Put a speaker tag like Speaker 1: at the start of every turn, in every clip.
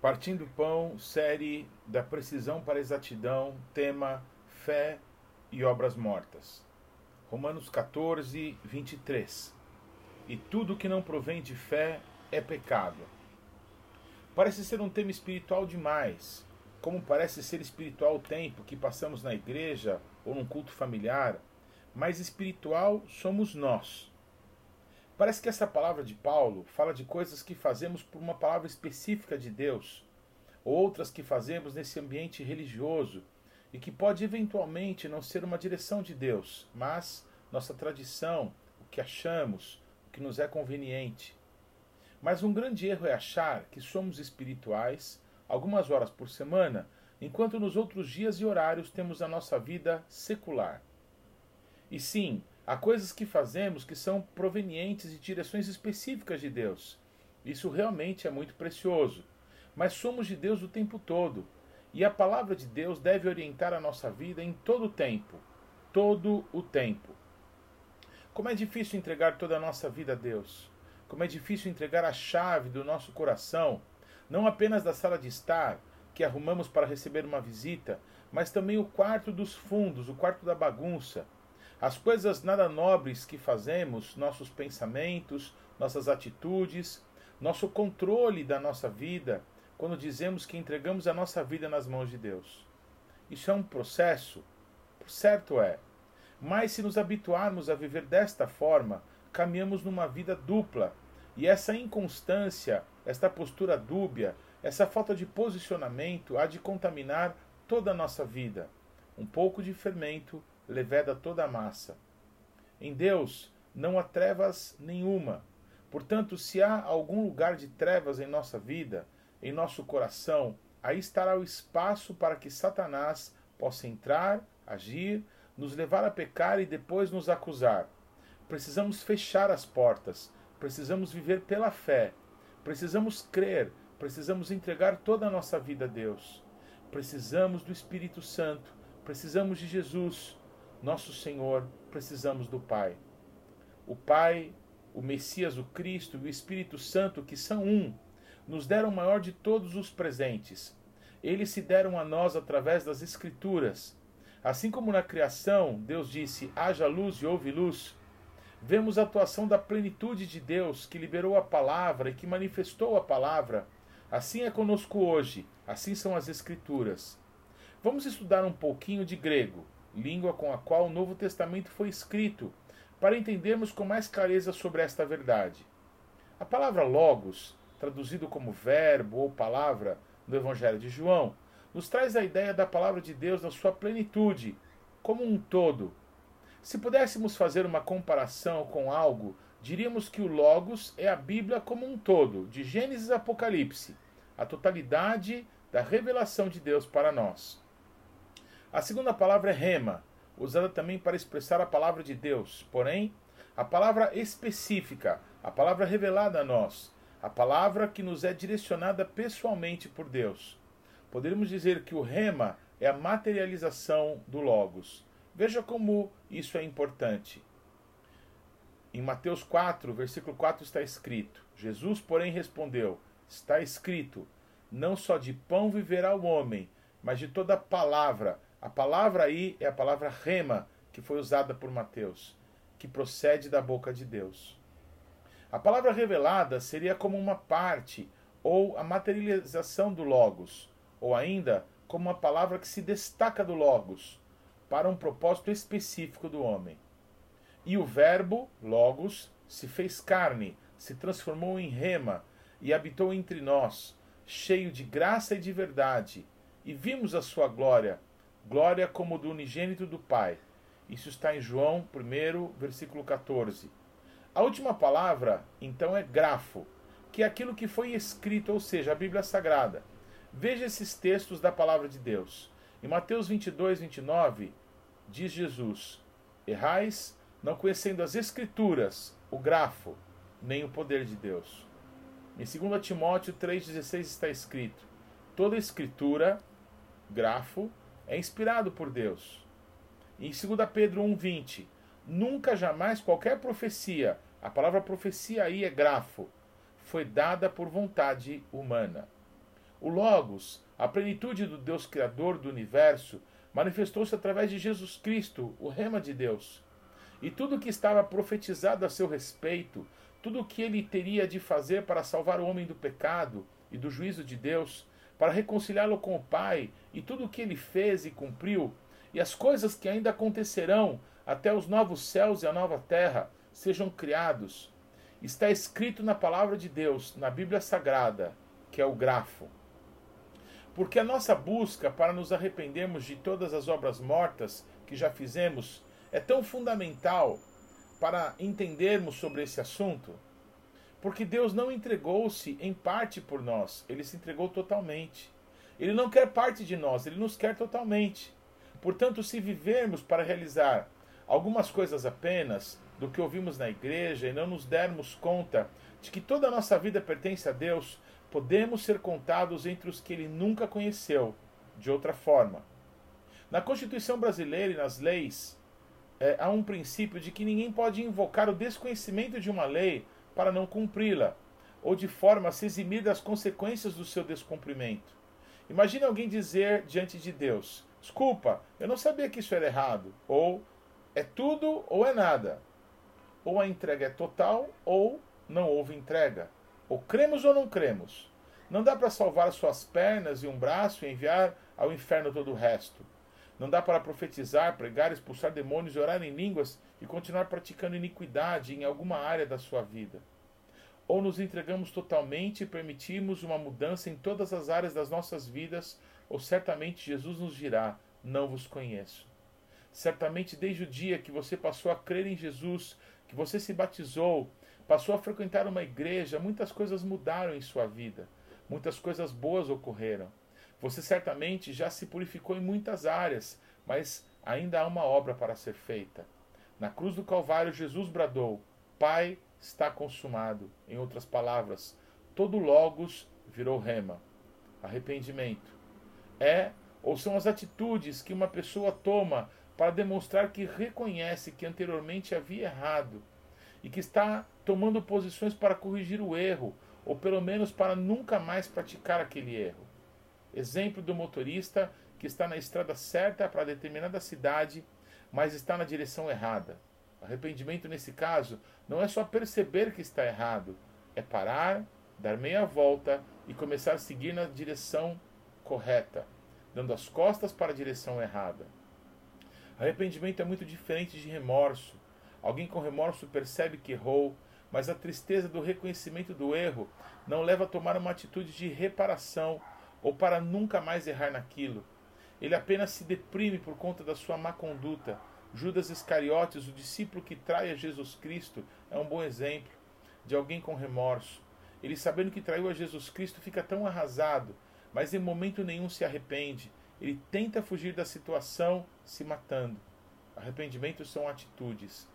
Speaker 1: Partindo Pão, série da precisão para exatidão, tema fé e obras mortas. Romanos 14, 23. E tudo que não provém de fé é pecado. Parece ser um tema espiritual demais, como parece ser espiritual o tempo que passamos na igreja ou num culto familiar, mas espiritual somos nós. Parece que essa palavra de Paulo fala de coisas que fazemos por uma palavra específica de Deus, outras que fazemos nesse ambiente religioso e que pode eventualmente não ser uma direção de Deus, mas nossa tradição, o que achamos, o que nos é conveniente. Mas um grande erro é achar que somos espirituais algumas horas por semana, enquanto nos outros dias e horários temos a nossa vida secular. E sim, Há coisas que fazemos que são provenientes de direções específicas de Deus. Isso realmente é muito precioso. Mas somos de Deus o tempo todo. E a palavra de Deus deve orientar a nossa vida em todo o tempo. Todo o tempo. Como é difícil entregar toda a nossa vida a Deus. Como é difícil entregar a chave do nosso coração, não apenas da sala de estar, que arrumamos para receber uma visita, mas também o quarto dos fundos, o quarto da bagunça as coisas nada nobres que fazemos, nossos pensamentos, nossas atitudes, nosso controle da nossa vida, quando dizemos que entregamos a nossa vida nas mãos de Deus. Isso é um processo? Certo é. Mas se nos habituarmos a viver desta forma, caminhamos numa vida dupla. E essa inconstância, esta postura dúbia, essa falta de posicionamento há de contaminar toda a nossa vida. Um pouco de fermento leveda toda a massa. Em Deus não há trevas nenhuma. Portanto, se há algum lugar de trevas em nossa vida, em nosso coração, aí estará o espaço para que Satanás possa entrar, agir, nos levar a pecar e depois nos acusar. Precisamos fechar as portas, precisamos viver pela fé, precisamos crer, precisamos entregar toda a nossa vida a Deus. Precisamos do Espírito Santo, precisamos de Jesus, nosso Senhor, precisamos do Pai. O Pai, o Messias, o Cristo e o Espírito Santo, que são um, nos deram o maior de todos os presentes. Eles se deram a nós através das Escrituras. Assim como na criação, Deus disse: haja luz e houve luz. Vemos a atuação da plenitude de Deus que liberou a palavra e que manifestou a palavra. Assim é conosco hoje, assim são as Escrituras. Vamos estudar um pouquinho de grego língua com a qual o Novo Testamento foi escrito, para entendermos com mais clareza sobre esta verdade. A palavra logos, traduzido como verbo ou palavra no Evangelho de João, nos traz a ideia da palavra de Deus na sua plenitude, como um todo. Se pudéssemos fazer uma comparação com algo, diríamos que o Logos é a Bíblia como um todo, de Gênesis a Apocalipse, a totalidade da revelação de Deus para nós. A segunda palavra é rema, usada também para expressar a palavra de Deus, porém, a palavra específica, a palavra revelada a nós, a palavra que nos é direcionada pessoalmente por Deus. Poderíamos dizer que o rema é a materialização do Logos. Veja como isso é importante. Em Mateus 4, versículo 4 está escrito: Jesus, porém, respondeu: Está escrito: Não só de pão viverá o homem, mas de toda palavra a palavra aí é a palavra rema, que foi usada por Mateus, que procede da boca de Deus. A palavra revelada seria como uma parte ou a materialização do Logos, ou ainda como uma palavra que se destaca do Logos, para um propósito específico do homem. E o Verbo, Logos, se fez carne, se transformou em rema e habitou entre nós, cheio de graça e de verdade, e vimos a sua glória glória como do unigênito do Pai. Isso está em João 1, versículo 14. A última palavra, então, é grafo, que é aquilo que foi escrito, ou seja, a Bíblia Sagrada. Veja esses textos da palavra de Deus. Em Mateus 22, 29, diz Jesus: Errais, não conhecendo as Escrituras, o grafo, nem o poder de Deus. Em 2 Timóteo 3,16 está escrito: Toda Escritura, grafo, é inspirado por Deus. Em 2 Pedro 1,20, nunca jamais qualquer profecia, a palavra profecia aí é grafo, foi dada por vontade humana. O Logos, a plenitude do Deus Criador do universo, manifestou-se através de Jesus Cristo, o Rema de Deus. E tudo o que estava profetizado a seu respeito, tudo o que ele teria de fazer para salvar o homem do pecado e do juízo de Deus, para reconciliá-lo com o Pai, e tudo o que ele fez e cumpriu, e as coisas que ainda acontecerão até os novos céus e a nova terra sejam criados, está escrito na palavra de Deus, na Bíblia Sagrada, que é o grafo. Porque a nossa busca para nos arrependermos de todas as obras mortas que já fizemos é tão fundamental para entendermos sobre esse assunto? Porque Deus não entregou-se em parte por nós, ele se entregou totalmente. Ele não quer parte de nós, ele nos quer totalmente. Portanto, se vivermos para realizar algumas coisas apenas do que ouvimos na igreja e não nos dermos conta de que toda a nossa vida pertence a Deus, podemos ser contados entre os que ele nunca conheceu, de outra forma. Na Constituição brasileira e nas leis, é, há um princípio de que ninguém pode invocar o desconhecimento de uma lei para não cumpri-la, ou de forma a se eximir das consequências do seu descumprimento. Imagine alguém dizer diante de Deus: Desculpa, eu não sabia que isso era errado. Ou é tudo ou é nada. Ou a entrega é total ou não houve entrega. Ou cremos ou não cremos. Não dá para salvar suas pernas e um braço e enviar ao inferno todo o resto. Não dá para profetizar, pregar, expulsar demônios, orar em línguas e continuar praticando iniquidade em alguma área da sua vida. Ou nos entregamos totalmente e permitimos uma mudança em todas as áreas das nossas vidas, ou certamente Jesus nos dirá: Não vos conheço. Certamente, desde o dia que você passou a crer em Jesus, que você se batizou, passou a frequentar uma igreja, muitas coisas mudaram em sua vida, muitas coisas boas ocorreram. Você certamente já se purificou em muitas áreas, mas ainda há uma obra para ser feita. Na cruz do Calvário, Jesus bradou: Pai, está consumado. Em outras palavras, todo Logos virou rema. Arrependimento. É ou são as atitudes que uma pessoa toma para demonstrar que reconhece que anteriormente havia errado e que está tomando posições para corrigir o erro, ou pelo menos para nunca mais praticar aquele erro. Exemplo do motorista que está na estrada certa para determinada cidade, mas está na direção errada. Arrependimento nesse caso não é só perceber que está errado, é parar, dar meia volta e começar a seguir na direção correta, dando as costas para a direção errada. Arrependimento é muito diferente de remorso. Alguém com remorso percebe que errou, mas a tristeza do reconhecimento do erro não leva a tomar uma atitude de reparação ou para nunca mais errar naquilo. Ele apenas se deprime por conta da sua má conduta. Judas Iscariotes, o discípulo que trai a Jesus Cristo, é um bom exemplo de alguém com remorso. Ele, sabendo que traiu a Jesus Cristo, fica tão arrasado, mas em momento nenhum se arrepende. Ele tenta fugir da situação se matando. Arrependimentos são atitudes.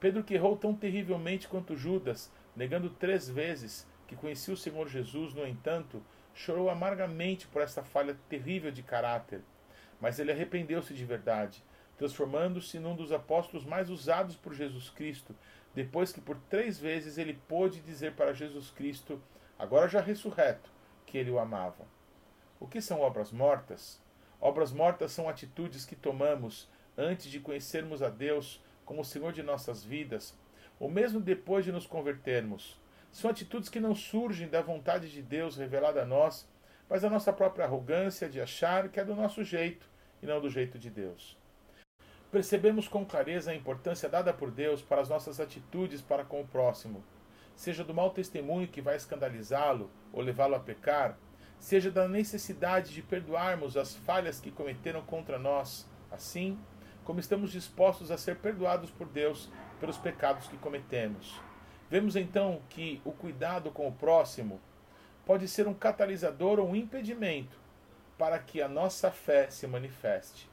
Speaker 1: Pedro, que errou tão terrivelmente quanto Judas, negando três vezes que conhecia o Senhor Jesus, no entanto, chorou amargamente por essa falha terrível de caráter, mas ele arrependeu-se de verdade, transformando-se num dos apóstolos mais usados por Jesus Cristo, depois que por três vezes ele pôde dizer para Jesus Cristo, agora já ressurreto, que ele o amava. O que são obras mortas? Obras mortas são atitudes que tomamos antes de conhecermos a Deus como o Senhor de nossas vidas, ou mesmo depois de nos convertermos. São atitudes que não surgem da vontade de Deus revelada a nós, mas da nossa própria arrogância de achar que é do nosso jeito e não do jeito de Deus. Percebemos com clareza a importância dada por Deus para as nossas atitudes para com o próximo, seja do mau testemunho que vai escandalizá-lo ou levá-lo a pecar, seja da necessidade de perdoarmos as falhas que cometeram contra nós, assim como estamos dispostos a ser perdoados por Deus pelos pecados que cometemos. Vemos então que o cuidado com o próximo pode ser um catalisador ou um impedimento para que a nossa fé se manifeste.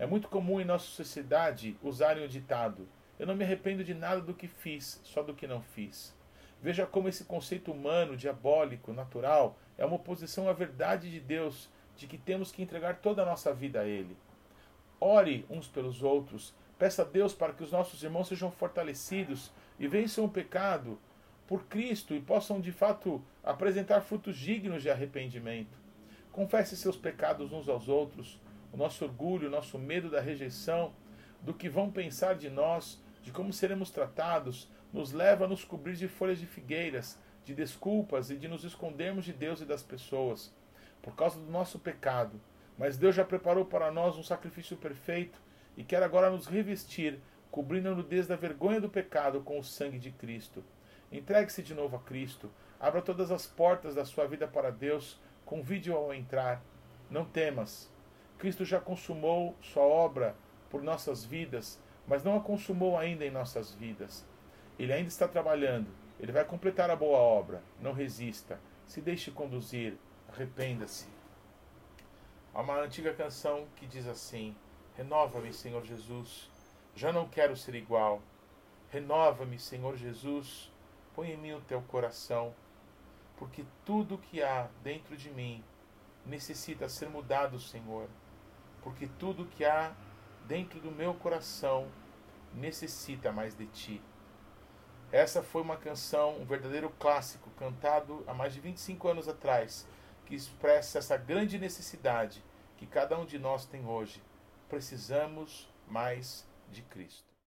Speaker 1: É muito comum em nossa sociedade usarem o ditado: Eu não me arrependo de nada do que fiz, só do que não fiz. Veja como esse conceito humano, diabólico, natural, é uma oposição à verdade de Deus, de que temos que entregar toda a nossa vida a Ele. Ore uns pelos outros, peça a Deus para que os nossos irmãos sejam fortalecidos e vençam o pecado por Cristo e possam de fato apresentar frutos dignos de arrependimento. Confesse seus pecados uns aos outros, o nosso orgulho, o nosso medo da rejeição, do que vão pensar de nós, de como seremos tratados, nos leva a nos cobrir de folhas de figueiras, de desculpas e de nos escondermos de Deus e das pessoas, por causa do nosso pecado. Mas Deus já preparou para nós um sacrifício perfeito e quer agora nos revestir, cobrindo a nudez da vergonha do pecado com o sangue de Cristo. Entregue-se de novo a Cristo, abra todas as portas da sua vida para Deus, convide-o ao entrar. Não temas. Cristo já consumou sua obra por nossas vidas, mas não a consumou ainda em nossas vidas. Ele ainda está trabalhando. Ele vai completar a boa obra. Não resista. Se deixe conduzir. Arrependa-se. Há uma antiga canção que diz assim: Renova-me, Senhor Jesus. Já não quero ser igual. Renova-me, Senhor Jesus. Põe em mim o teu coração. Porque tudo que há dentro de mim necessita ser mudado, Senhor. Porque tudo que há dentro do meu coração necessita mais de ti. Essa foi uma canção, um verdadeiro clássico, cantado há mais de 25 anos atrás, que expressa essa grande necessidade que cada um de nós tem hoje. Precisamos mais de Cristo.